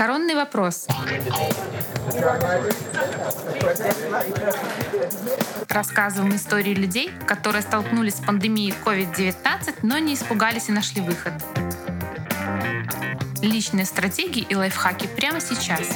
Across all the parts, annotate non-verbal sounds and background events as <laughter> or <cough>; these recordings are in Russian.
Коронный вопрос. Рассказываем истории людей, которые столкнулись с пандемией COVID-19, но не испугались и нашли выход. Личные стратегии и лайфхаки прямо сейчас.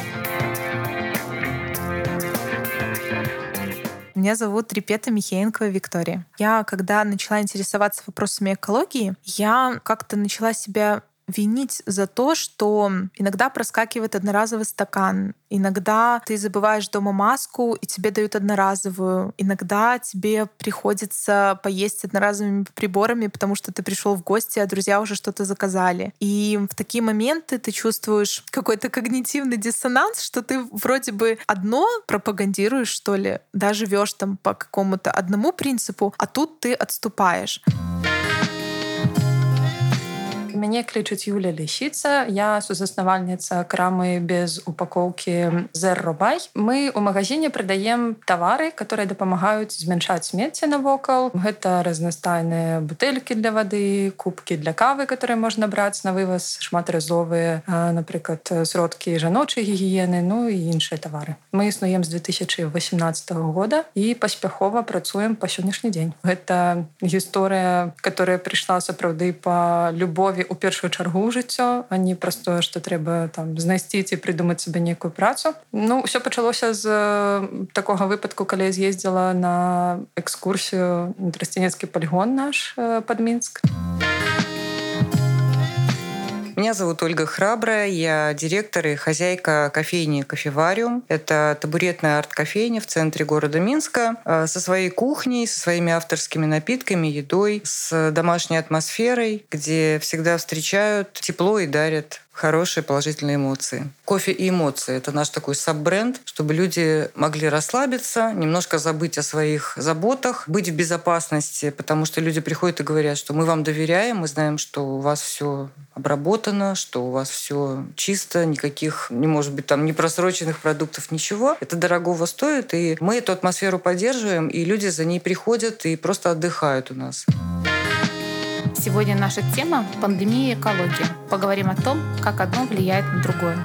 Меня зовут Репета Михеенкова Виктория. Я, когда начала интересоваться вопросами экологии, я как-то начала себя винить за то, что иногда проскакивает одноразовый стакан, иногда ты забываешь дома маску, и тебе дают одноразовую, иногда тебе приходится поесть одноразовыми приборами, потому что ты пришел в гости, а друзья уже что-то заказали. И в такие моменты ты чувствуешь какой-то когнитивный диссонанс, что ты вроде бы одно пропагандируешь, что ли, да, живешь там по какому-то одному принципу, а тут ты отступаешь мяне клічуць Юля лісіца я сузаснавальніца крамы без упакоўкі зерробай мы у магазине прадаем тавары которые дапамагаюць змяншаць смецце навокал гэта разнастайныя бутэлькі для вады кубкі для кавы которые можна браць на вываз шматразовыя напрыклад сродкі жаночай гігіены ну і іншыя тавары мы існуем з 2018 года і паспяхова працуем па сённяшні дзень гэта гісторыя которая прыйшла сапраўды по любові у у першую чаргу жыццё а не праз тое што трэба там знайсці ці прыдумаць сабе некую працу ну все пачалося з такога выпадку калі з'ездзіла на экскурсію трасцінецкі палігон наш под мінск а меня зовут Ольга Храбрая, я директор и хозяйка кофейни «Кофевариум». Это табуретная арт-кофейня в центре города Минска э, со своей кухней, со своими авторскими напитками, едой, с домашней атмосферой, где всегда встречают тепло и дарят хорошие положительные эмоции. Кофе и эмоции — это наш такой саб-бренд, чтобы люди могли расслабиться, немножко забыть о своих заботах, быть в безопасности, потому что люди приходят и говорят, что мы вам доверяем, мы знаем, что у вас все обработано, что у вас все чисто, никаких, не может быть, там непросроченных продуктов, ничего. Это дорогого стоит, и мы эту атмосферу поддерживаем, и люди за ней приходят и просто отдыхают у нас. Сегодня наша тема — пандемия и экология. Поговорим о том, как одно влияет на другое.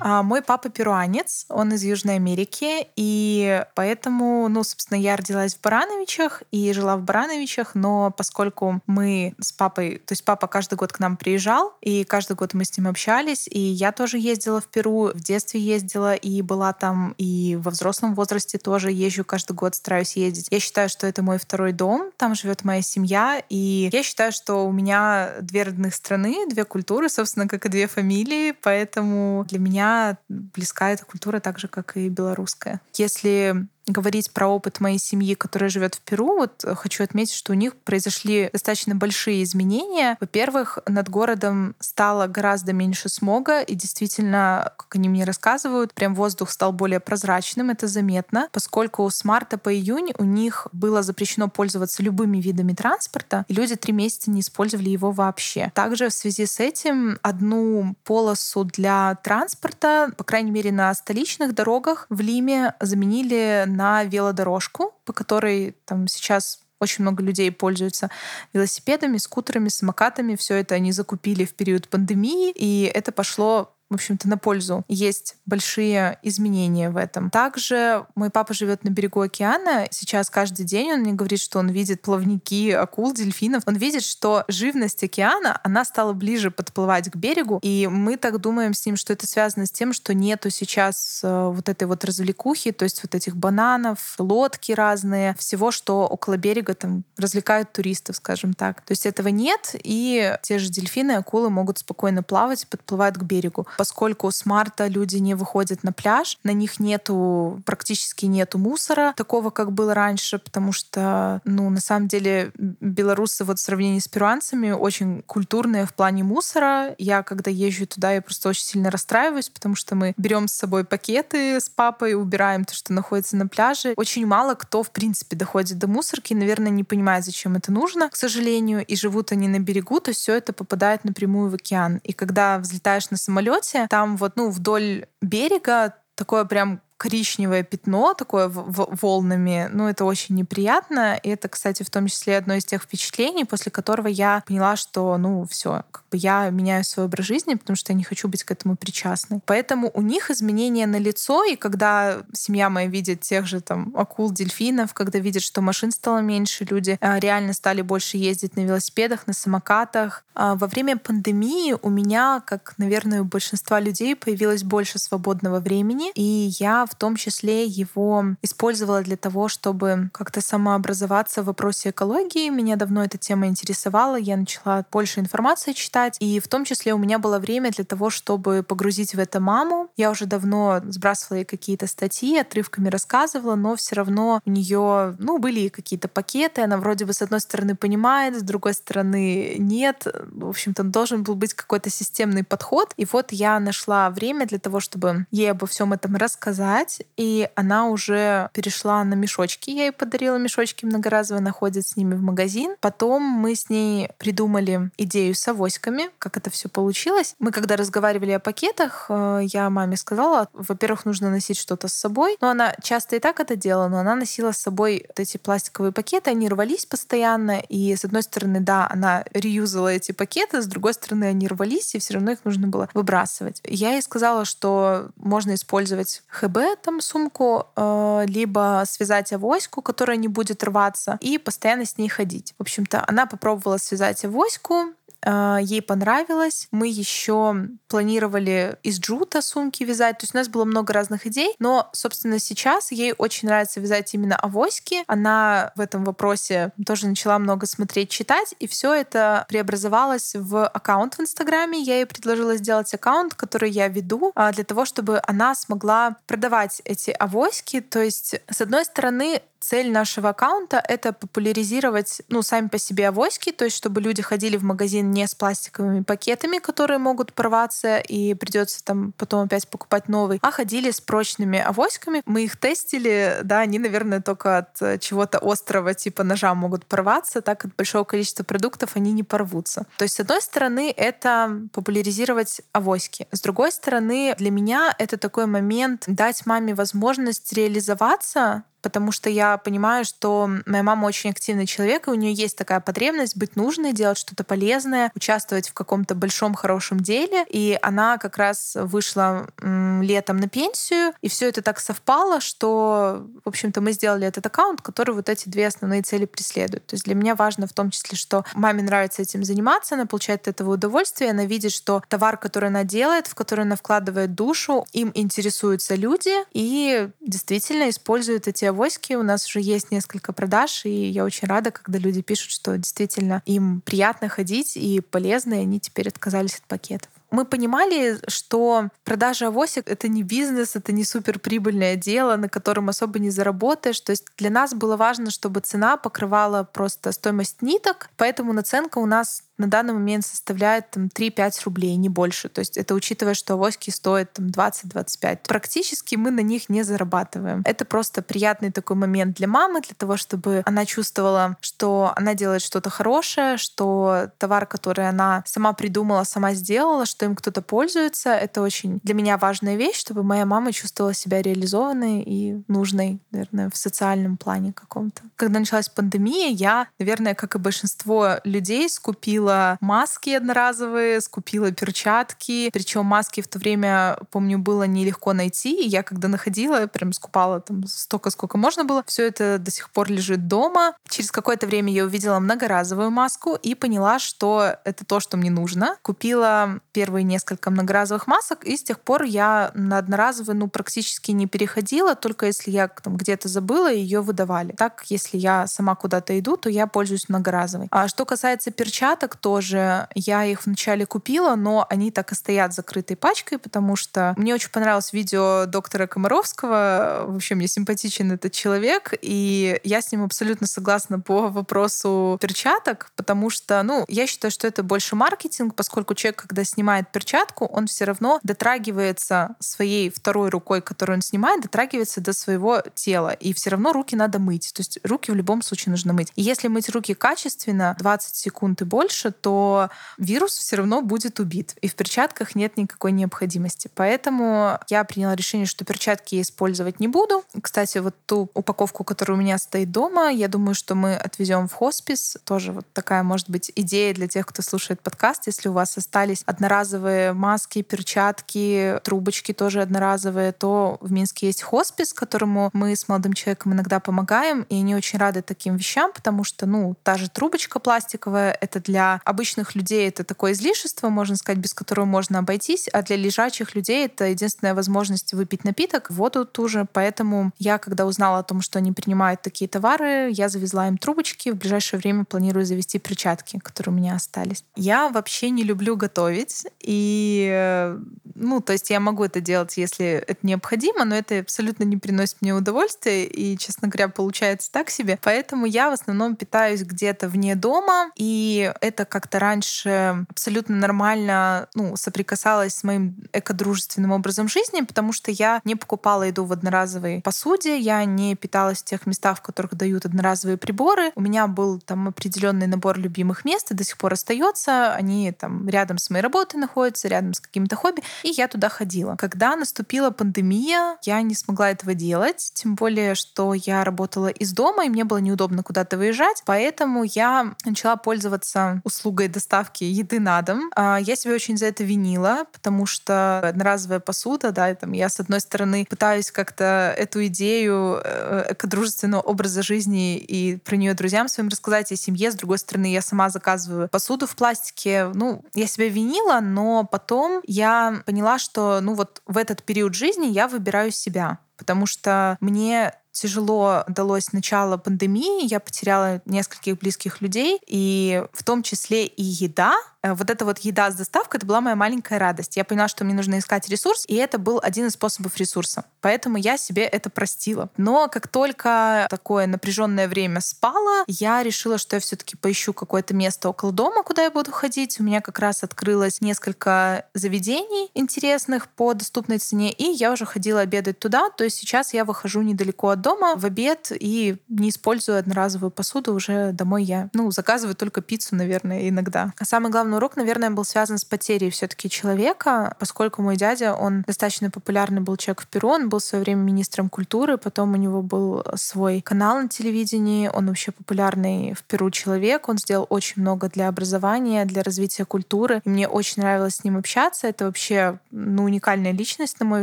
Мой папа перуанец, он из Южной Америки, и поэтому, ну, собственно, я родилась в Барановичах и жила в Барановичах, но поскольку мы с папой, то есть папа каждый год к нам приезжал, и каждый год мы с ним общались, и я тоже ездила в Перу, в детстве ездила и была там, и во взрослом возрасте тоже езжу каждый год, стараюсь ездить. Я считаю, что это мой второй дом, там живет моя семья, и я считаю, что у меня две родных страны, две культуры, собственно, как и две фамилии, поэтому для меня близка эта культура так же, как и белорусская. Если говорить про опыт моей семьи, которая живет в Перу, вот э, хочу отметить, что у них произошли достаточно большие изменения. Во-первых, над городом стало гораздо меньше смога, и действительно, как они мне рассказывают, прям воздух стал более прозрачным, это заметно, поскольку с марта по июнь у них было запрещено пользоваться любыми видами транспорта, и люди три месяца не использовали его вообще. Также в связи с этим одну полосу для транспорта, по крайней мере на столичных дорогах в Лиме заменили на велодорожку, по которой там сейчас очень много людей пользуются велосипедами, скутерами, самокатами. Все это они закупили в период пандемии, и это пошло в общем-то, на пользу. Есть большие изменения в этом. Также мой папа живет на берегу океана. Сейчас каждый день он мне говорит, что он видит плавники акул, дельфинов. Он видит, что живность океана, она стала ближе подплывать к берегу. И мы так думаем с ним, что это связано с тем, что нету сейчас э, вот этой вот развлекухи, то есть вот этих бананов, лодки разные, всего, что около берега там развлекают туристов, скажем так. То есть этого нет, и те же дельфины, акулы могут спокойно плавать, подплывают к берегу поскольку с марта люди не выходят на пляж, на них нету, практически нету мусора, такого, как было раньше, потому что, ну, на самом деле, белорусы вот в сравнении с перуанцами очень культурные в плане мусора. Я, когда езжу туда, я просто очень сильно расстраиваюсь, потому что мы берем с собой пакеты с папой, убираем то, что находится на пляже. Очень мало кто, в принципе, доходит до мусорки, наверное, не понимает, зачем это нужно, к сожалению, и живут они на берегу, то все это попадает напрямую в океан. И когда взлетаешь на самолете, там вот, ну, вдоль берега такое прям коричневое пятно, такое волнами. Ну, это очень неприятно. И это, кстати, в том числе одно из тех впечатлений, после которого я поняла, что, ну, все, бы я меняю свой образ жизни, потому что я не хочу быть к этому причастной. Поэтому у них изменения на лицо, и когда семья моя видит тех же там акул, дельфинов, когда видят, что машин стало меньше, люди а, реально стали больше ездить на велосипедах, на самокатах. А, во время пандемии у меня, как, наверное, у большинства людей, появилось больше свободного времени, и я в том числе его использовала для того, чтобы как-то самообразоваться в вопросе экологии. Меня давно эта тема интересовала, я начала больше информации читать, и в том числе у меня было время для того, чтобы погрузить в это маму. Я уже давно сбрасывала ей какие-то статьи, отрывками рассказывала, но все равно у нее, ну, были какие-то пакеты, она вроде бы с одной стороны понимает, с другой стороны нет. В общем-то, должен был быть какой-то системный подход. И вот я нашла время для того, чтобы ей обо всем этом рассказать, и она уже перешла на мешочки. Я ей подарила мешочки многоразовые, она ходит с ними в магазин. Потом мы с ней придумали идею с авоськами, как это все получилось. Мы когда разговаривали о пакетах, э, я маме сказала, во-первых, нужно носить что-то с собой. Но она часто и так это делала, но она носила с собой вот эти пластиковые пакеты, они рвались постоянно, и с одной стороны, да, она реюзала эти пакеты, с другой стороны, они рвались, и все равно их нужно было выбрасывать. Я ей сказала, что можно использовать ХБ, там, сумку, э, либо связать авоську, которая не будет рваться, и постоянно с ней ходить. В общем-то, она попробовала связать авоську, ей понравилось. Мы еще планировали из джута сумки вязать. То есть у нас было много разных идей. Но, собственно, сейчас ей очень нравится вязать именно авоськи. Она в этом вопросе тоже начала много смотреть, читать. И все это преобразовалось в аккаунт в Инстаграме. Я ей предложила сделать аккаунт, который я веду, а, для того, чтобы она смогла продавать эти авоськи. То есть, с одной стороны, цель нашего аккаунта — это популяризировать, ну, сами по себе авоськи, то есть чтобы люди ходили в магазин не с пластиковыми пакетами, которые могут порваться, и придется там потом опять покупать новый, а ходили с прочными авоськами. Мы их тестили, да, они, наверное, только от э, чего-то острого типа ножа могут порваться, так от большого количества продуктов они не порвутся. То есть, с одной стороны, это популяризировать авоськи. С другой стороны, для меня это такой момент дать маме возможность реализоваться потому что я понимаю, что моя мама очень активный человек, и у нее есть такая потребность быть нужной, делать что-то полезное, участвовать в каком-то большом хорошем деле. И она как раз вышла летом на пенсию, и все это так совпало, что, в общем-то, мы сделали этот аккаунт, который вот эти две основные цели преследует. То есть для меня важно в том числе, что маме нравится этим заниматься, она получает от этого удовольствие, она видит, что товар, который она делает, в который она вкладывает душу, им интересуются люди, и действительно используют эти авоськи. У нас уже есть несколько продаж, и я очень рада, когда люди пишут, что действительно им приятно ходить и полезно, и они теперь отказались от пакетов мы понимали, что продажа авосик — это не бизнес, это не суперприбыльное дело, на котором особо не заработаешь. То есть для нас было важно, чтобы цена покрывала просто стоимость ниток, поэтому наценка у нас на данный момент составляет там, 3-5 рублей, не больше. То есть это учитывая, что авоськи стоят там, 20-25. Практически мы на них не зарабатываем. Это просто приятный такой момент для мамы, для того, чтобы она чувствовала, что она делает что-то хорошее, что товар, который она сама придумала, сама сделала, что им кто-то пользуется. Это очень для меня важная вещь, чтобы моя мама чувствовала себя реализованной и нужной, наверное, в социальном плане каком-то. Когда началась пандемия, я, наверное, как и большинство людей, скупила скупила маски одноразовые, скупила перчатки. Причем маски в то время, помню, было нелегко найти. И я когда находила, прям скупала там столько, сколько можно было. Все это до сих пор лежит дома. Через какое-то время я увидела многоразовую маску и поняла, что это то, что мне нужно. Купила первые несколько многоразовых масок, и с тех пор я на одноразовые ну, практически не переходила, только если я там где-то забыла, ее выдавали. Так, если я сама куда-то иду, то я пользуюсь многоразовой. А что касается перчаток, тоже. Я их вначале купила, но они так и стоят закрытой пачкой, потому что мне очень понравилось видео доктора Комаровского. В общем, мне симпатичен этот человек, и я с ним абсолютно согласна по вопросу перчаток, потому что, ну, я считаю, что это больше маркетинг, поскольку человек, когда снимает перчатку, он все равно дотрагивается своей второй рукой, которую он снимает, дотрагивается до своего тела. И все равно руки надо мыть. То есть руки в любом случае нужно мыть. И если мыть руки качественно, 20 секунд и больше, то вирус все равно будет убит. И в перчатках нет никакой необходимости. Поэтому я приняла решение, что перчатки я использовать не буду. Кстати, вот ту упаковку, которая у меня стоит дома, я думаю, что мы отвезем в хоспис. Тоже вот такая, может быть, идея для тех, кто слушает подкаст. Если у вас остались одноразовые маски, перчатки, трубочки тоже одноразовые, то в Минске есть хоспис, которому мы с молодым человеком иногда помогаем, и они очень рады таким вещам, потому что, ну, та же трубочка пластиковая, это для обычных людей это такое излишество, можно сказать, без которого можно обойтись, а для лежачих людей это единственная возможность выпить напиток, воду ту же. Поэтому я, когда узнала о том, что они принимают такие товары, я завезла им трубочки. В ближайшее время планирую завести перчатки, которые у меня остались. Я вообще не люблю готовить. И, ну, то есть я могу это делать, если это необходимо, но это абсолютно не приносит мне удовольствия. И, честно говоря, получается так себе. Поэтому я в основном питаюсь где-то вне дома. И это как-то раньше абсолютно нормально ну, соприкасалось с моим экодружественным образом жизни, потому что я не покупала еду в одноразовой посуде, я не питалась в тех местах, в которых дают одноразовые приборы. У меня был там определенный набор любимых мест и до сих пор остается. Они там рядом с моей работой находятся, рядом с какими-то хобби, и я туда ходила. Когда наступила пандемия, я не смогла этого делать, тем более, что я работала из дома, и мне было неудобно куда-то выезжать, поэтому я начала пользоваться услугой доставки еды на дом. А, я себя очень за это винила, потому что одноразовая посуда, да, там я с одной стороны пытаюсь как-то эту идею э, экодружественного образа жизни и про нее друзьям своим рассказать, и семье. С другой стороны, я сама заказываю посуду в пластике. Ну, я себя винила, но потом я поняла, что ну вот в этот период жизни я выбираю себя потому что мне тяжело далось начало пандемии, я потеряла нескольких близких людей, и в том числе и еда, вот эта вот еда с доставкой, это была моя маленькая радость. Я поняла, что мне нужно искать ресурс, и это был один из способов ресурса. Поэтому я себе это простила. Но как только такое напряженное время спало, я решила, что я все-таки поищу какое-то место около дома, куда я буду ходить. У меня как раз открылось несколько заведений интересных по доступной цене, и я уже ходила обедать туда. То есть сейчас я выхожу недалеко от дома в обед и не использую одноразовую посуду. Уже домой я, ну, заказываю только пиццу, наверное, иногда. А самое главное, главный урок, наверное, был связан с потерей все-таки человека, поскольку мой дядя, он достаточно популярный был человек в Перу, он был в свое время министром культуры, потом у него был свой канал на телевидении, он вообще популярный в Перу человек, он сделал очень много для образования, для развития культуры, и мне очень нравилось с ним общаться, это вообще ну, уникальная личность, на мой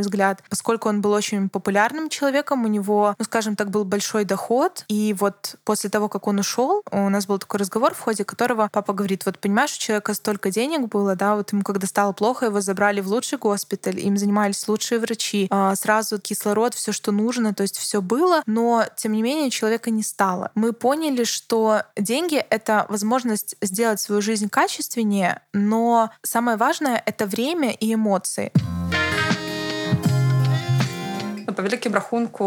взгляд, поскольку он был очень популярным человеком, у него, ну, скажем так, был большой доход, и вот после того, как он ушел, у нас был такой разговор, в ходе которого папа говорит, вот понимаешь, у человека столько денег было, да, вот ему когда стало плохо, его забрали в лучший госпиталь, им занимались лучшие врачи, а, сразу кислород, все, что нужно, то есть все было, но тем не менее человека не стало. Мы поняли, что деньги — это возможность сделать свою жизнь качественнее, но самое важное — это время и эмоции. Па вялікім рахунку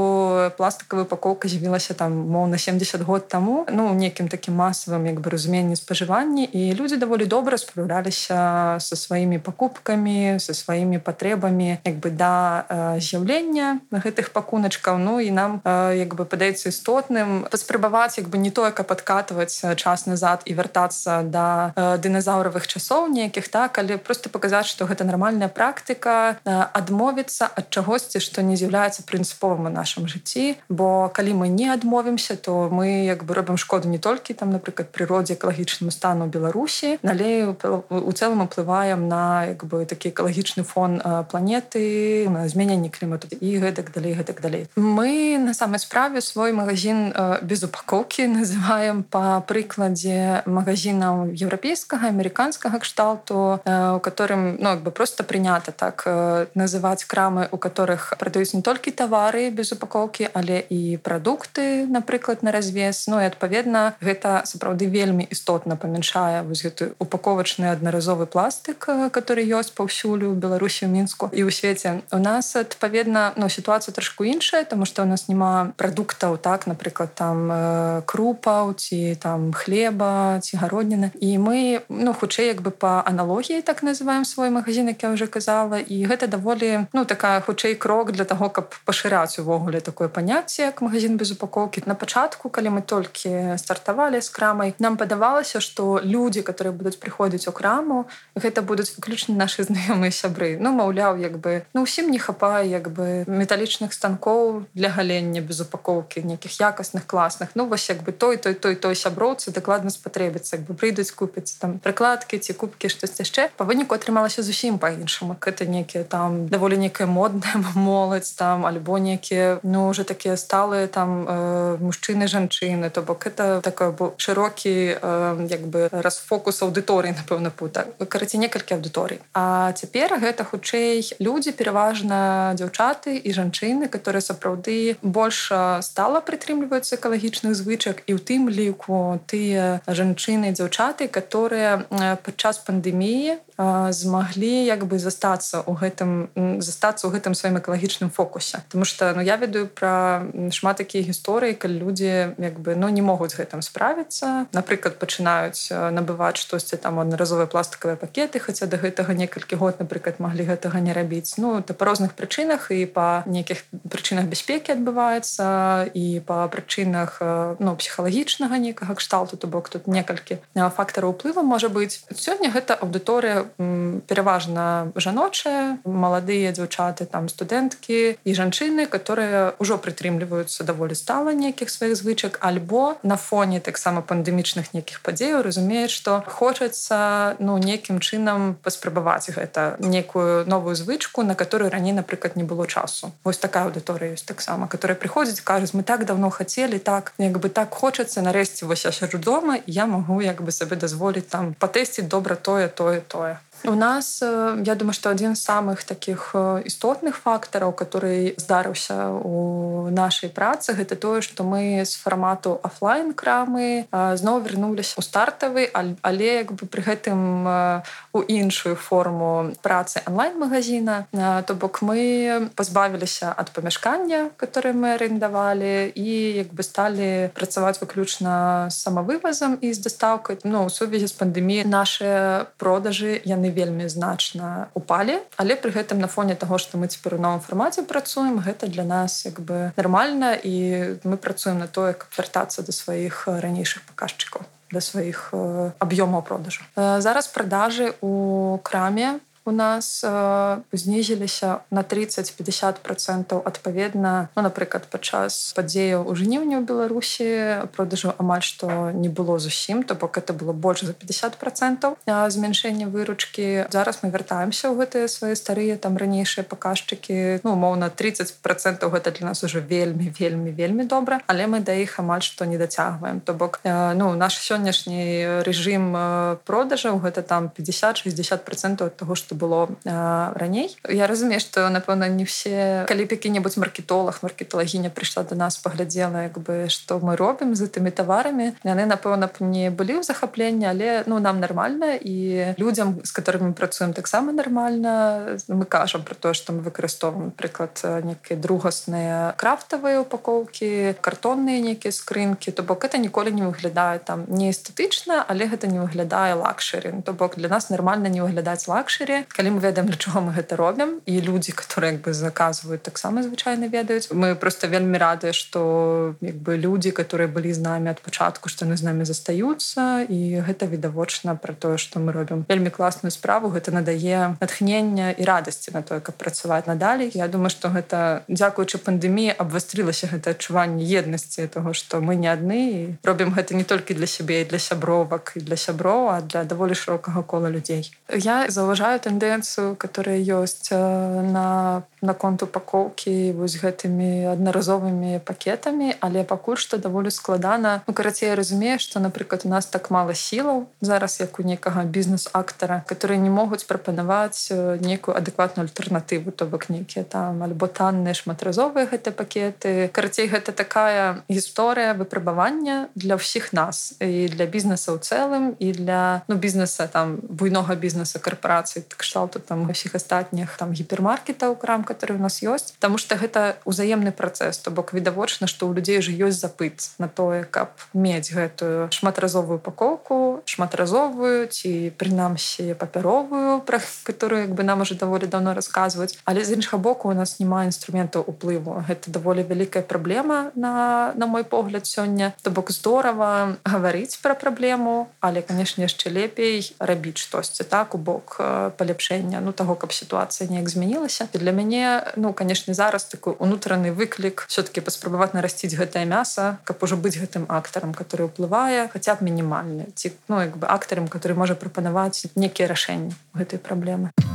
пластикавая упакоўка з'явілася там моўна 70 год таму ну некім такім масавым як бы разуменні спажыванні і людзі даволі добра спраўляліся са сваімі пакупкамі са сваімі патрэбамі як бы да з'яўлення гэтых пакуначкаў Ну і нам як бы падаецца істотным паспрабаваць як бы не то каб падкатваць час назад і вяртацца да дыназаўравых часоў нейкіх так але просто паказаць што гэта нармальная практыка адмовіцца ад чагосьці што не з'яўляецца з'яўляецца прынцыповым у нашым жыцці бо калі мы не адмовімся то мы як бы робім шкоду не толькі там напрыклад прыродзе экалагічнаму стану беларусі налей у цэлым уплываем на як бы такі экалагічны фон планеты на змяненне клімату і гэтак далей гэтак далей. Мы на самай справе свой магазин без упакоўкі <laughs> называем по прыкладзе магазинаў еўрапейскага амерыканскага кшталту у которым ну, бы просто прынята так называць крамы у которых прадаюць не толькі толькі тавары без упакоўкі але і прадукты напрыклад на развес. Ну і адпаведна гэта сапраўды вельмі істотна памяншае вось гэты упаковачны аднаразовы пластык который ёсць паўсюлю у беларусі мінску і ў свеце. У нас адпаведна ну сітуацыя трошку іншая тому что у нас няма прадуктаў так напрыклад там э, крупаў ці там хлеба ці гародніна і мы ну хутчэй як бы по аналогіі так называем свой магазин як я уже казала і гэта даволі ну такая хутчэй крок для того каб пашыраць увогуле такое паняцце як магазин без упакоўкі. На пачатку калі мы толькі стартавалі з крамай нам падавалася что люди которые будуць прыходзіць у краму гэта будуць выключна наши <laughs> знаёмыя сябры. Ну маўляў як бы ну усім не хапае як бы металічных станкоў для галення без упакоўкі нейкіх якасных класных. Ну вось як бы той той той той сяброўцы дакладна спатрэбіцца як бы прыйдуць купіць там прыкладкі ці кубкі штось яшчэ. Па выніку атрымалася зусім па-іншаму гэта некія там даволі некая модная <laughs> моладзь там альбо некія ну уже такія сталыя там э, мужчыны жанчыны то бок это такой бо шырокі э, як бы расфокус аўдыторыі напэўна пута караці некалькі аўдыторый А цяпер гэта хутчэй людзі пераважна дзяўчаты і жанчыны которые сапраўды больш стала прытрымліваюцца экалагічных звычак і ў тым ліку тыя жанчыны дзяўчаты которые падчас пандэміі змаглі як бы застацца у гэтым застацца ў гэтым сваім экалагічным фокусе. Потому что ну я ведаю про шмат такія гісторыі калі людзі як бы ну не могуць гэтым справіцца. Напрыклад пачынаюць набываць штосьці там аднаразовыя пластикавыя пакеты хаця до гэтага некалькі год напрыклад маглі гэтага не рабіць. Ну то па розных прычынах і па нейкіх прычынах бяспекі адбываецца і па прычынах ну псіхалагічнага некага кшталту то бок тут некалькі фактараў уплыву можа быць. Сёння гэта аўдыторыя пераважна жаночыя маладыя дзяўчаты там студэнткі і жанчыны которые ўжо прытрымліваюцца даволі стала нейкіх сваіх звычак альбо на фоне таксама пандемічных нейкіх падзеяў разумеюць што хочацца ну нейкім чынам паспрабаваць гэта некую новую звычку на которую раней напрыклад не было часу вось такая аўдыторыя ёсць таксама которая прыходзіць кажуць мы так давно хацелі так як бы так хочацца нарэшце вось я сяжу дома я магу як бы сабе дазволіць там патэсціць добра тое тое тое uh, У нас э, я думаю, што адзін з самых такіх істотных э, фактараў, который здарыўся у нашай працы, гэта тое, што мы з фармату офлайн крамы э, зноў вярнуліся ў стартавы, але як бы пры гэтым у іншую форму працы онлайн-магазина. То бок мы пазбавіліся ад памяшкання, которое мы арендавалі і як бы сталі працаваць выключна самавывазам і з дастаўкай. Ну, у сувязі з пандэміяй наши продажы яны вельмі значна упалі але при гэтым на фоне того что мы цяпер у новым фармаце працуем гэта для нас як бы нормально і мы працуем на тое каб вяртацца до сваіх ранейшых паказчыкаў да сваіх аб'ёмаў продажу зараз продажы у краме у нас э, знізіліся на 30-50 процентаў адпаведна ну, напрыклад падчас падзеяў у жніўні ў беларусі продажу амаль што не было зусім то бок это было больш за 50 процентаў змяншэння выручкі зараз мы вяртаемся ў гэтыя свае старыя там ранейшыя паказчыкі ну умоўна 30 процентаў гэта для нас уже вельмі вельмі вельмі добра але мы да іх амаль што не дацягваем то бок э, ну наш сённяшні рэжым э, продажаў гэта там 50-60 процентаў того что што было э, раней я разумею што напэўна не все калі які-небудзь маркетолог маркетолагіня прыйшла до нас паглядзела як бы што мы робім з гэтымі таварамі яны напэўна б не былі ў захапленні але ну нам нормально і людзям з которыми працуем таксама нормально мы кажам про тое што мы выкарыстоўваем прыклад некія другасныя крафтавыя упакоўкі картонныя нейкія скрынкі то бок это ніколі не выглядае там не эстэтычна але гэта не выглядае лакшыры то бок для нас нормально не выглядаць лакшыры калі мы ведаем для чого мы гэта робім і людзі которые як бы заказваюць таксама звычайна ведаюць. Мы просто вельмі рады что як бы людзі которые былі з намі ад пачатку што яны з намі застаюцца і гэта відавочна про тое что мы робім. Вельмі класную справу гэта надае натхнення і радасці на тое каб працаваць надалей. Я думаю что гэта дзякуючы пандеміі абвастрылася гэта адчуванне еднасці того что мы не адны і робім гэта не толькі для сябе і для сябровак і для сяброў а для даволі шырокага кола людзей. Я заўважаю тэндэнцыю которая ёсць э, на наконт упакоўкі вось гэтымі аднаразовымі пакетамі. Але пакуль што даволі складана. Ну карацей разумею што напрыклад у нас так мала сілаў зараз як у некага бізнес-актара которые не могуць прапанаваць э, некую адэкватную альтэрнатыву то бок нейкія там альбо танныя шматразовыя гэты пакеты. Карацей гэта такая гісторыя выпрабавання для ўсіх нас і для бізнеса ў цэлым і для ну бізнеса там буйнога бізнеса карпорацыі кшталту там усіх астатніх там гіпермаркетаў крам который у нас ёсць. Потому что гэта узаемны працэс то бок відавочна што ў людзей же ёсць запыт на тое каб мець гэтую шматразовую упакоўку шматразовую ці прынамсі папяровую пра которую як бы нам уже даволі давно расказваць але з іншага боку у нас няма інструментаў уплыву. Гэта даволі вялікая праблема на на мой погляд сёння. То бок здорово гаварыць пра праблему але канешне яшчэ лепей рабіць штосьці так у бок э, паляпшэння ну таго каб сітуацыя неяк змянілася. Для мяне ну канешне зараз такой унутраны выклік все-таки паспрабаваць нарасціць гэтае мяса каб ужо быць гэтым актарам который уплывае хаця б мінімальны ці ну як бы актарам который можа прапанаваць некія рашэнні гэтай праблемы. а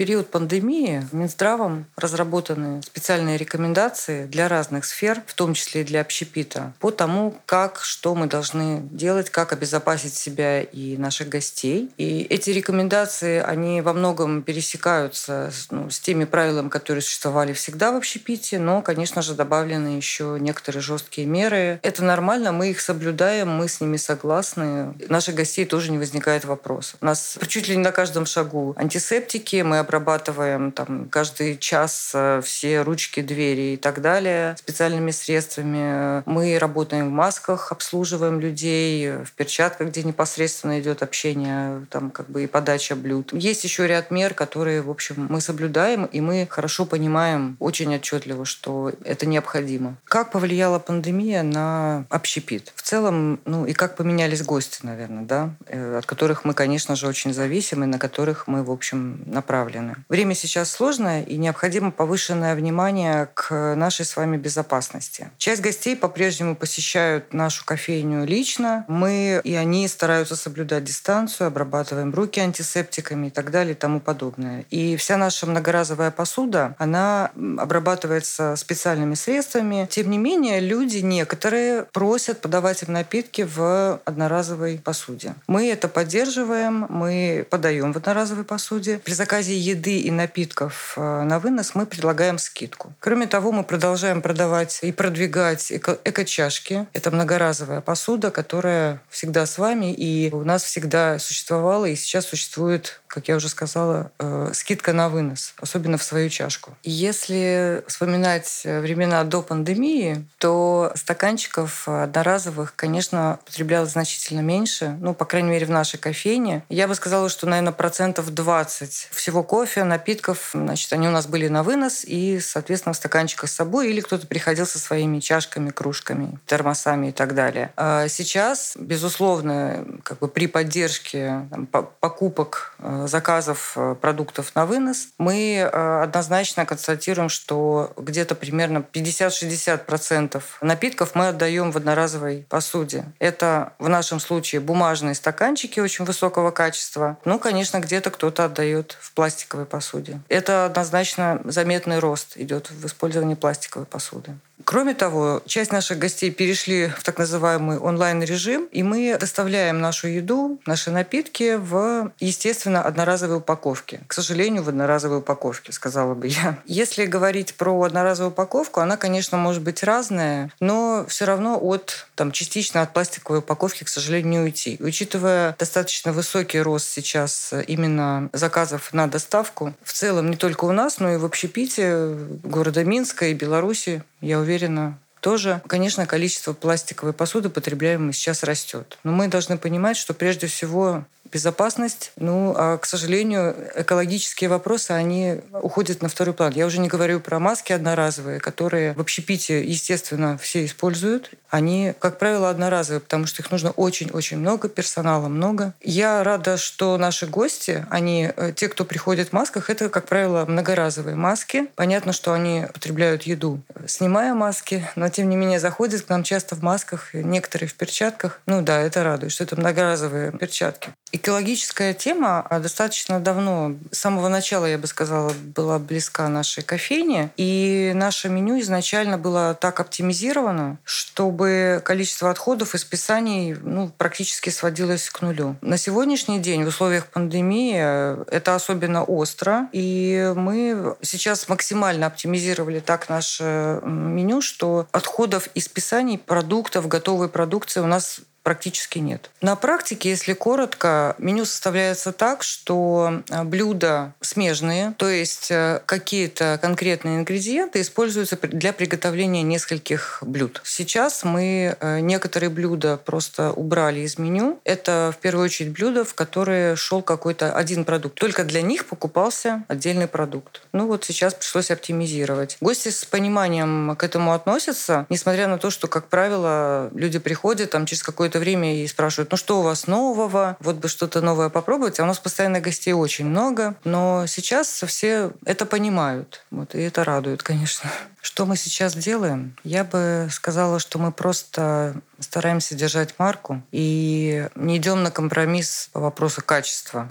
период пандемии Минздравом разработаны специальные рекомендации для разных сфер, в том числе и для общепита, по тому, как, что мы должны делать, как обезопасить себя и наших гостей. И эти рекомендации, они во многом пересекаются ну, с теми правилами, которые существовали всегда в общепите, но, конечно же, добавлены еще некоторые жесткие меры. Это нормально, мы их соблюдаем, мы с ними согласны. Наших гостей тоже не возникает вопросов. У нас чуть ли не на каждом шагу антисептики, мы обрабатываем там каждый час э, все ручки, двери и так далее специальными средствами. Мы работаем в масках, обслуживаем людей, в перчатках, где непосредственно идет общение, там как бы и подача блюд. Есть еще ряд мер, которые, в общем, мы соблюдаем, и мы хорошо понимаем очень отчетливо, что это необходимо. Как повлияла пандемия на общепит? В целом, ну и как поменялись гости, наверное, да, э, от которых мы, конечно же, очень зависим, и на которых мы, в общем, направлены направлены. Время сейчас сложное, и необходимо повышенное внимание к нашей с вами безопасности. Часть гостей по-прежнему посещают нашу кофейню лично. Мы и они стараются соблюдать дистанцию, обрабатываем руки антисептиками и так далее и тому подобное. И вся наша многоразовая посуда, она обрабатывается специальными средствами. Тем не менее, люди некоторые просят подавать им напитки в одноразовой посуде. Мы это поддерживаем, мы подаем в одноразовой посуде. При заказе еды и напитков э, на вынос мы предлагаем скидку. Кроме того, мы продолжаем продавать и продвигать эко-чашки. Это многоразовая посуда, которая всегда с вами, и у нас всегда существовала, и сейчас существует, как я уже сказала, э, скидка на вынос, особенно в свою чашку. Если вспоминать времена до пандемии, то стаканчиков одноразовых, конечно, потреблялось значительно меньше, ну, по крайней мере, в нашей кофейне. Я бы сказала, что, наверное, процентов 20 всего кофе, напитков, значит, они у нас были на вынос и, соответственно, в стаканчиках с собой, или кто-то приходил со своими чашками, кружками, термосами и так далее. А сейчас, безусловно, как бы при поддержке там, покупок, э, заказов э, продуктов на вынос, мы э, однозначно констатируем, что где-то примерно 50-60% напитков мы отдаем в одноразовой посуде. Это в нашем случае бумажные стаканчики очень высокого качества. Ну, конечно, где-то кто-то отдает в пластиковые пластиковой посуде. Это однозначно заметный рост идет в использовании пластиковой посуды. Кроме того, часть наших гостей перешли в так называемый онлайн-режим, и мы доставляем нашу еду, наши напитки в, естественно, одноразовой упаковке. К сожалению, в одноразовой упаковке, сказала бы я. Если говорить про одноразовую упаковку, она, конечно, может быть разная, но все равно от, там, частично от пластиковой упаковки, к сожалению, уйти. Учитывая достаточно высокий рост сейчас именно заказов на доставку, в целом не только у нас, но и в общепите города Минска и Беларуси, я уверена, тоже, конечно, количество пластиковой посуды, потребляемой сейчас растет. Но мы должны понимать, что прежде всего безопасность. Ну, а, к сожалению, экологические вопросы, они уходят на второй план. Я уже не говорю про маски одноразовые, которые в общепите, естественно, все используют. Они, как правило, одноразовые, потому что их нужно очень-очень много, персонала много. Я рада, что наши гости, они, э, те, кто приходит в масках, это, как правило, многоразовые маски. Понятно, что они потребляют еду, снимая маски, но, тем не менее, заходят к нам часто в масках, некоторые в перчатках. Ну да, это радует, что это многоразовые перчатки. Экологическая тема а, достаточно давно, с самого начала, я бы сказала, была близка нашей кофейне. И наше меню изначально было так оптимизировано, чтобы количество отходов и списаний ну, практически сводилось к нулю. На сегодняшний день в условиях пандемии э, это особенно остро. И мы сейчас максимально оптимизировали так наше меню, что отходов и списаний продуктов, готовой продукции у нас практически нет. На практике, если коротко, меню составляется так, что а, блюда смежные, то есть э, какие-то конкретные ингредиенты используются для приготовления нескольких блюд. Сейчас мы э, некоторые блюда просто убрали из меню. Это в первую очередь блюда, в которые шел какой-то один продукт. Только для них покупался отдельный продукт. Ну вот сейчас пришлось оптимизировать. Гости с пониманием к этому относятся, несмотря на то, что, как правило, люди приходят там через какое-то время и спрашивают, ну что у вас нового? Вот бы что-то новое попробовать. А у нас постоянно гостей очень много. Но сейчас все это понимают. Вот, и это радует, конечно. <laughs> Что мы сейчас делаем? Я бы сказала, что мы просто стараемся держать марку и не идем на компромисс по вопросу качества.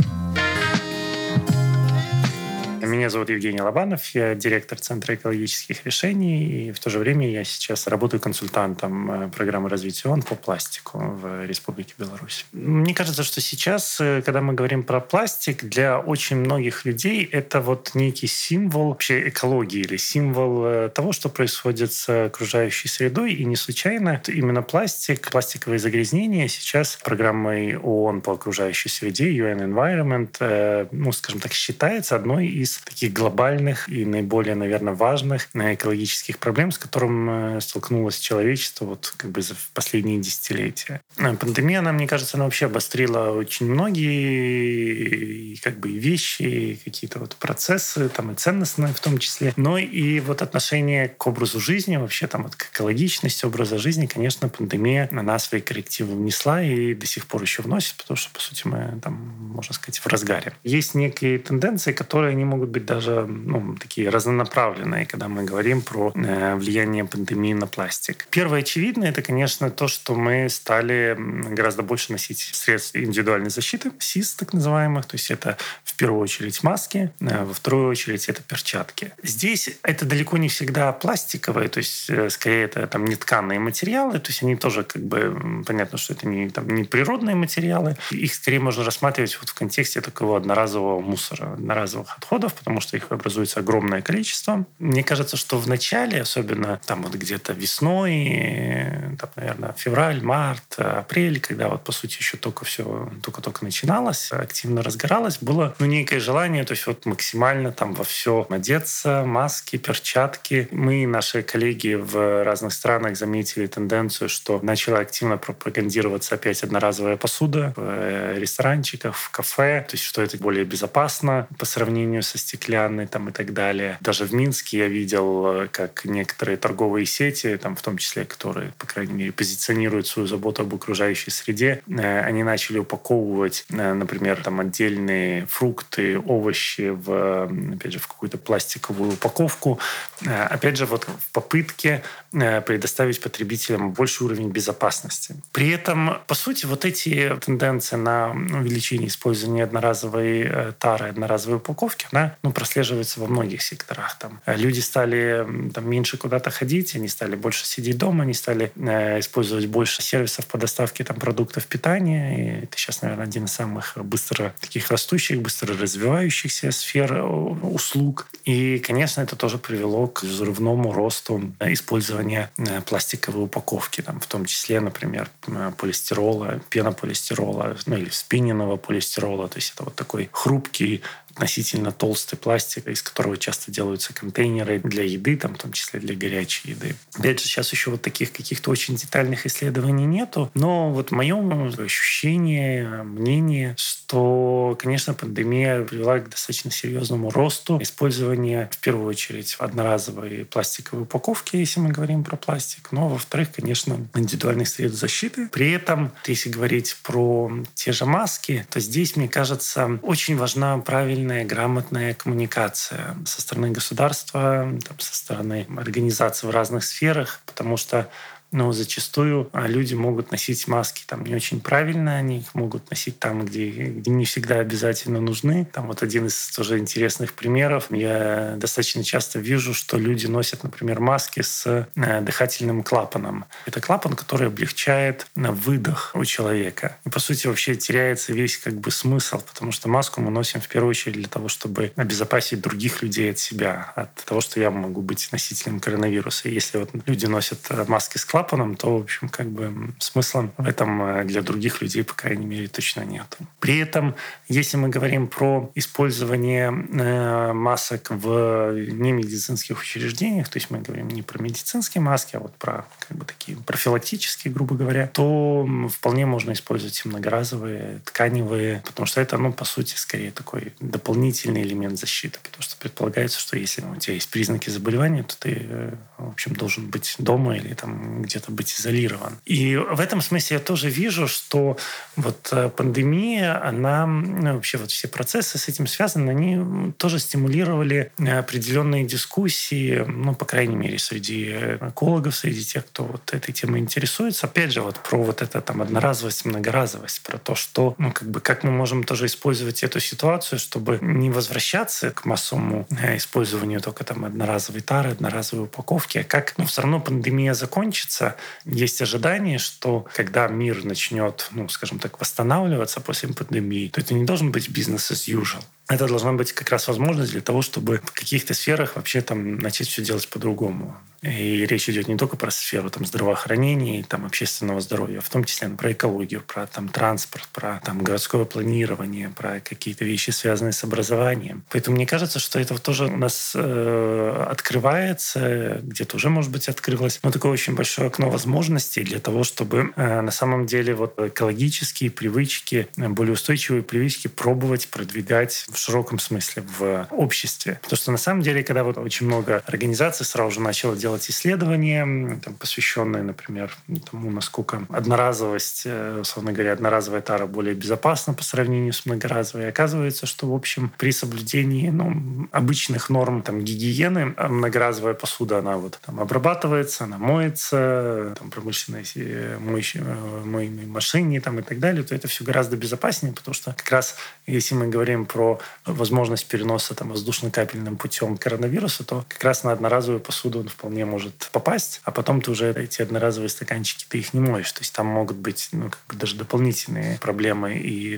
Меня зовут Евгений Лобанов, я директор Центра экологических решений, и в то же время я сейчас работаю консультантом э, программы развития ООН по пластику в Республике Беларусь. Мне кажется, что сейчас, э, когда мы говорим про пластик, для очень многих людей это вот некий символ вообще экологии или символ э, того, что происходит с окружающей средой, и не случайно именно пластик, пластиковые загрязнения сейчас программой ООН по окружающей среде, UN Environment, ну, скажем так, считается одной из таких глобальных и наиболее, наверное, важных э, экологических проблем, с которым э, столкнулось человечество вот как бы в последние десятилетия. Э, пандемия, она, мне кажется, она вообще обострила очень многие как бы вещи, какие-то вот процессы, там и ценностные в том числе, но и вот отношение к образу жизни, вообще там вот к экологичности образа жизни, конечно, пандемия на нас свои коррективы внесла и до сих пор еще вносит, потому что, по сути, мы там, можно сказать, в разгаре. Есть некие тенденции, которые не могут могут быть даже ну, такие разнонаправленные, когда мы говорим про э, влияние пандемии на пластик. Первое очевидное, это, конечно, то, что мы стали гораздо больше носить средств индивидуальной защиты, СИС так называемых, то есть это в первую очередь маски, э, во вторую очередь это перчатки. Здесь это далеко не всегда пластиковые, то есть э, скорее это там не тканые материалы, то есть они тоже как бы понятно, что это не, там, не природные материалы, их скорее можно рассматривать вот в контексте такого одноразового мусора, одноразовых отходов, потому что их образуется огромное количество. Мне кажется, что в начале, особенно там вот где-то весной, там, наверное, февраль, март, апрель, когда вот, по сути, еще только все только-только начиналось, активно разгоралось, было ну, некое желание, то есть вот максимально там во все одеться, маски, перчатки. Мы, наши коллеги в разных странах заметили тенденцию, что начала активно пропагандироваться опять одноразовая посуда в э, ресторанчиках, в кафе, то есть что это более безопасно по сравнению со стеклянный там и так далее. Даже в Минске я видел, э, как некоторые торговые сети, там в том числе, которые, по крайней мере, позиционируют свою заботу об окружающей среде, э, они начали упаковывать, э, например, там отдельные фрукты, овощи в, опять же, в какую-то пластиковую упаковку. Опять же, вот в попытке предоставить потребителям больший уровень безопасности. При этом, по сути, вот эти тенденции на увеличение использования одноразовой тары, одноразовой упаковки, она ну, прослеживается во многих секторах. Там, э, люди стали там, меньше куда-то ходить, они стали больше сидеть дома, они стали э, использовать больше сервисов по доставке там, продуктов питания. И это сейчас, наверное, один из самых быстро таких растущих, быстро развивающихся сфер э, услуг. И, конечно, это тоже привело к взрывному росту использования э, пластиковой упаковки, там, в том числе, например, полистирола, пенополистирола, ну или спиненного полистирола. То есть это вот такой хрупкий относительно толстый пластик, из которого часто делаются контейнеры для еды, там, в том числе для горячей еды. Опять же, сейчас еще вот таких каких-то очень детальных исследований нету, но вот мое ощущение, мнение, что, конечно, пандемия привела к достаточно серьезному росту использования, в первую очередь, одноразовой пластиковой упаковки, если мы говорим про пластик, но, во-вторых, конечно, индивидуальных средств защиты. При этом, если говорить про те же маски, то здесь, мне кажется, очень важна правильная правильная, грамотная коммуникация со стороны государства, там, со стороны организаций в разных сферах, потому что но зачастую а, люди могут носить маски там не очень правильно, они их могут носить там, где, где не всегда обязательно нужны. Там вот один из тоже интересных примеров. Я достаточно часто вижу, что люди носят, например, маски с э, дыхательным клапаном. Это клапан, который облегчает э, выдох у человека. И, по сути, вообще теряется весь как бы смысл, потому что маску мы носим в первую очередь для того, чтобы обезопасить других людей от себя, от того, что я могу быть носителем коронавируса. Если вот люди носят э, маски с клапаном, то, в общем, как бы смысла в этом для других людей, по крайней мере, точно нет. При этом, если мы говорим про использование масок в немедицинских учреждениях, то есть мы говорим не про медицинские маски, а вот про как бы такие профилактические, грубо говоря, то вполне можно использовать и многоразовые, тканевые, потому что это, ну, по сути, скорее такой дополнительный элемент защиты, потому что предполагается, что если у тебя есть признаки заболевания, то ты, э, в общем, должен быть дома или там где-то быть изолирован. И в этом смысле я тоже вижу, что вот э, пандемия, она, ну, вообще вот все процессы с этим связаны, они тоже стимулировали определенные дискуссии, ну, по крайней мере, среди экологов, среди тех, кто вот этой темой интересуется. Опять же, вот про вот это там одноразовость, многоразовость, про то, что, ну, как бы, как мы можем тоже использовать эту ситуацию, чтобы не возвращаться к массовому э, использованию только там одноразовой тары, одноразовой упаковки, а как, ну, все равно пандемия закончится. Есть ожидание, что когда мир начнет, ну, скажем так, восстанавливаться после пандемии, то это не должен быть бизнес as usual это должна быть как раз возможность для того, чтобы в каких-то сферах вообще там начать все делать по-другому. И речь идет не только про сферу там, здравоохранения и там, общественного здоровья, а в том числе про экологию, про там, транспорт, про там, городское планирование, про какие-то вещи, связанные с образованием. Поэтому мне кажется, что это тоже у нас э, открывается, где-то уже, может быть, открылось, но такое очень большое окно возможностей для того, чтобы э, на самом деле вот экологические привычки, более устойчивые привычки пробовать продвигать в широком смысле в обществе. Потому что на самом деле, когда вот очень много организаций сразу же начало делать исследования, там, посвященные, например, тому, насколько одноразовость, э, условно говоря, одноразовая тара более безопасна по сравнению с многоразовой, и оказывается, что, в общем, при соблюдении ну, обычных норм там, гигиены а многоразовая посуда, она вот там обрабатывается, она моется, там, промышленной э, моющей, э, мойной машине там, и так далее, то это все гораздо безопаснее, потому что как раз если мы говорим про возможность переноса там, воздушно-капельным путем коронавируса, то как раз на одноразовую посуду он вполне может попасть, а потом ты уже эти одноразовые стаканчики, ты их не моешь. То есть там могут быть ну, как бы даже дополнительные проблемы и,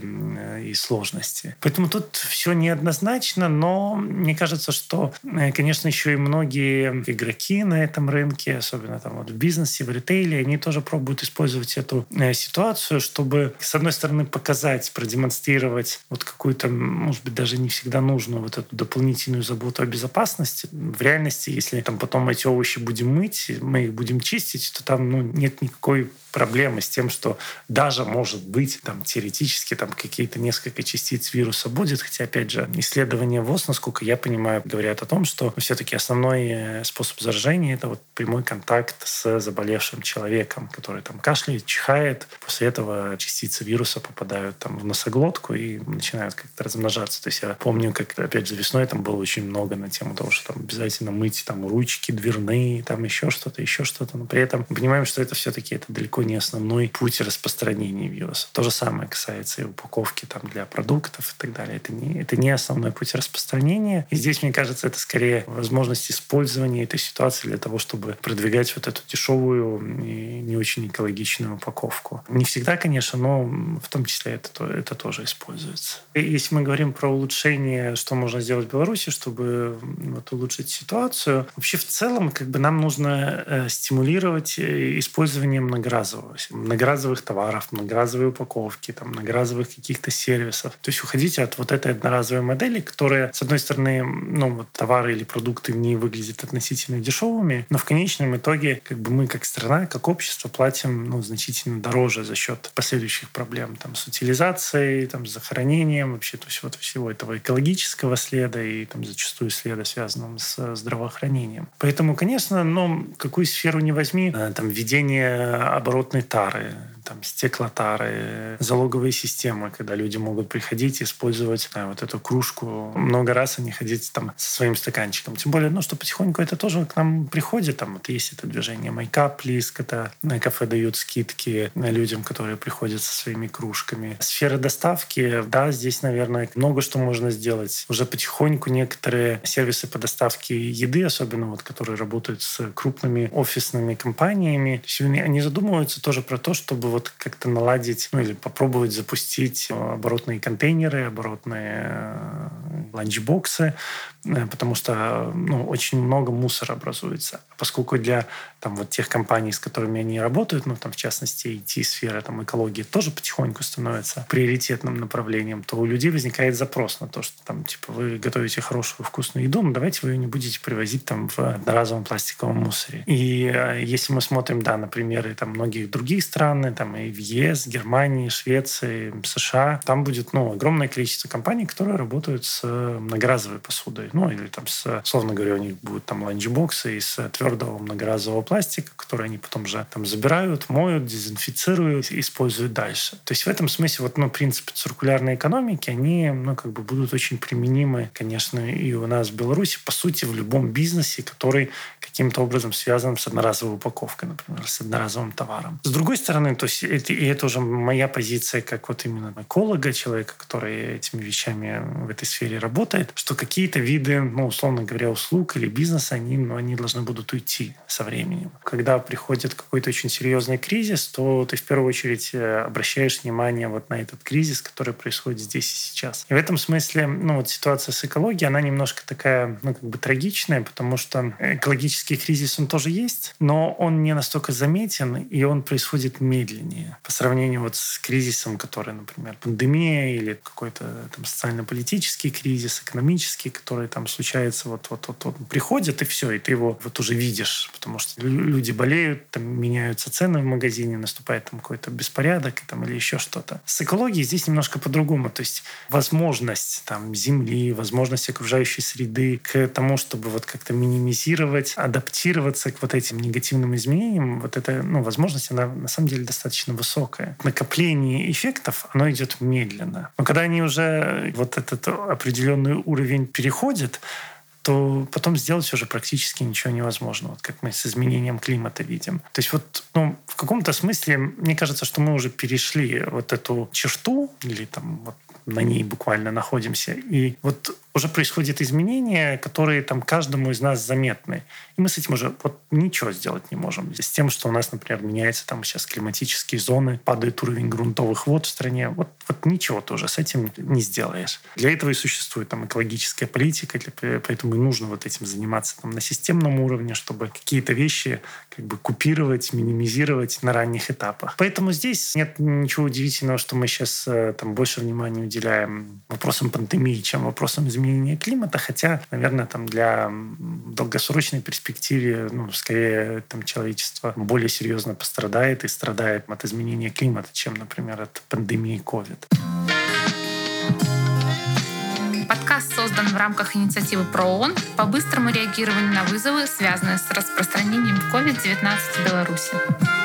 и сложности. Поэтому тут все неоднозначно, но мне кажется, что, э, конечно, еще и многие игроки на этом рынке, особенно там вот в бизнесе, в ритейле, они тоже пробуют использовать эту э, ситуацию, чтобы, с одной стороны, показать, продемонстрировать вот какую-то, может быть, даже не всегда нужную вот эту дополнительную заботу о безопасности. В реальности, если там потом эти овощи будем мыть, мы их будем чистить, то там ну, нет никакой проблемы с тем, что даже, может быть, там, теоретически там, какие-то несколько частиц вируса будет. Хотя, опять же, исследования ВОЗ, насколько я понимаю, говорят о том, что все-таки основной э, способ заражения – это вот прямой контакт с заболевшим человеком, который там кашляет, чихает. После этого частицы вируса попадают там, в носоглотку и начинают как-то размножаться. То есть я помню, как, опять же, весной там было очень много на тему того, что там обязательно мыть там ручки дверные, там еще что-то, еще что-то. Но при этом понимаем, что это все-таки это далеко не основной путь распространения вируса. То же самое касается и упаковки там, для продуктов и так далее. Это не, это не основной путь распространения. И здесь, мне кажется, это скорее возможность использования этой ситуации для того, чтобы продвигать вот эту дешевую и не очень экологичную упаковку. Не всегда, конечно, но в том числе это, это тоже используется. И если мы говорим про улучшение, что можно сделать в Беларуси, чтобы вот, улучшить ситуацию, вообще в целом как бы нам нужно э, стимулировать э, использование многоразового, многоразовых товаров, многоразовой упаковки, там, многоразовых каких-то сервисов. То есть уходите от вот этой одноразовой модели, которая, с одной стороны, ну, вот товары или продукты не выглядят относительно дешевыми, но в конечном итоге как бы мы как страна, как общество платим ну, значительно дороже за счет последующих проблем там, с утилизацией, там, с захоронением, вообще то есть вот всего этого экологического следа и там, зачастую следа, связанного с здравоохранением. Поэтому, конечно, но какую сферу не возьми, э, там, введение оборот оборотной тары, там, стеклотары, залоговые системы, когда люди могут приходить использовать да, вот эту кружку много раз, а не ходить там со своим стаканчиком. Тем более, ну, что потихоньку это тоже к нам приходит. Там вот есть это движение Майкап Лиск, это кафе дают скидки людям, которые приходят со своими кружками. Сфера доставки, да, здесь, наверное, много что можно сделать. Уже потихоньку некоторые сервисы по доставке еды, особенно вот, которые работают с крупными офисными компаниями, они задумываются тоже про то, чтобы вот как-то наладить, ну или попробовать запустить оборотные контейнеры, оборотные э, ланчбоксы, э, потому что ну, очень много мусора образуется. Поскольку для там, вот тех компаний, с которыми они работают, ну, там, в частности, IT-сфера, там, экология тоже потихоньку становится приоритетным направлением, то у людей возникает запрос на то, что там, типа, вы готовите хорошую вкусную еду, но давайте вы ее не будете привозить там в одноразовом пластиковом мусоре. И э, если мы смотрим, да, на примеры там многих других стран, там и в ЕС, Германии, Швеции, США, там будет, ну, огромное количество компаний, которые работают с многоразовой посудой. Ну, или там, с, словно говоря, у них будут там ланчбоксы из твердого многоразового пластика, который они потом же там забирают, моют, дезинфицируют используют дальше. То есть в этом смысле вот, ну, принципы циркулярной экономики, они, ну, как бы будут очень применимы, конечно, и у нас в Беларуси, по сути, в любом бизнесе, который каким-то образом связан с одноразовой упаковкой, например, с одноразовым товаром. С другой стороны, то есть это, и это уже моя позиция как вот именно эколога, человека, который этими вещами в этой сфере работает, что какие-то виды, ну, условно говоря, услуг или бизнеса, они, ну, они должны будут уйти со временем. Когда приходит какой-то очень серьезный кризис, то ты в первую очередь э, обращаешь внимание вот на этот кризис, который происходит здесь и сейчас. И в этом смысле, ну, вот ситуация с экологией, она немножко такая, ну, как бы трагичная, потому что экологический кризис, он тоже есть, но он не настолько заметен, и он происходит медленнее по сравнению вот с кризисом, который, например, пандемия или какой-то там социально-политический кризис, экономический, который там случается, вот, вот, вот, вот приходит, и все, и ты его вот уже видишь, потому что люди болеют, там меняются цены в магазине, наступает там какой-то беспорядок там, или еще что-то. С экологией здесь немножко по-другому. То есть возможность там, земли, возможность окружающей среды к тому, чтобы вот как-то минимизировать, адаптироваться к вот этим негативным изменениям, вот эта ну, возможность, она на самом деле достаточно высокая. Накопление эффектов, оно идет медленно. Но когда они уже вот этот определенный уровень переходят, то потом сделать уже практически ничего невозможно, вот как мы с изменением климата видим. То есть вот ну, в каком-то смысле мне кажется, что мы уже перешли вот эту черту или там вот на ней буквально находимся. И вот уже происходят изменения, которые там каждому из нас заметны. И мы с этим уже вот ничего сделать не можем. С тем, что у нас, например, меняется там сейчас климатические зоны, падает уровень грунтовых вод в стране. Вот, вот ничего тоже с этим не сделаешь. Для этого и существует там экологическая политика, для, поэтому и нужно вот этим заниматься там на системном уровне, чтобы какие-то вещи как бы купировать, минимизировать на ранних этапах. Поэтому здесь нет ничего удивительного, что мы сейчас э, там больше внимания уделяем вопросам пандемии, чем вопросам изменения изменения климата, хотя, наверное, там для долгосрочной перспективы, ну, скорее, там человечество более серьезно пострадает и страдает от изменения климата, чем, например, от пандемии COVID. Подкаст создан в рамках инициативы ПРООН по быстрому реагированию на вызовы, связанные с распространением COVID-19 в Беларуси.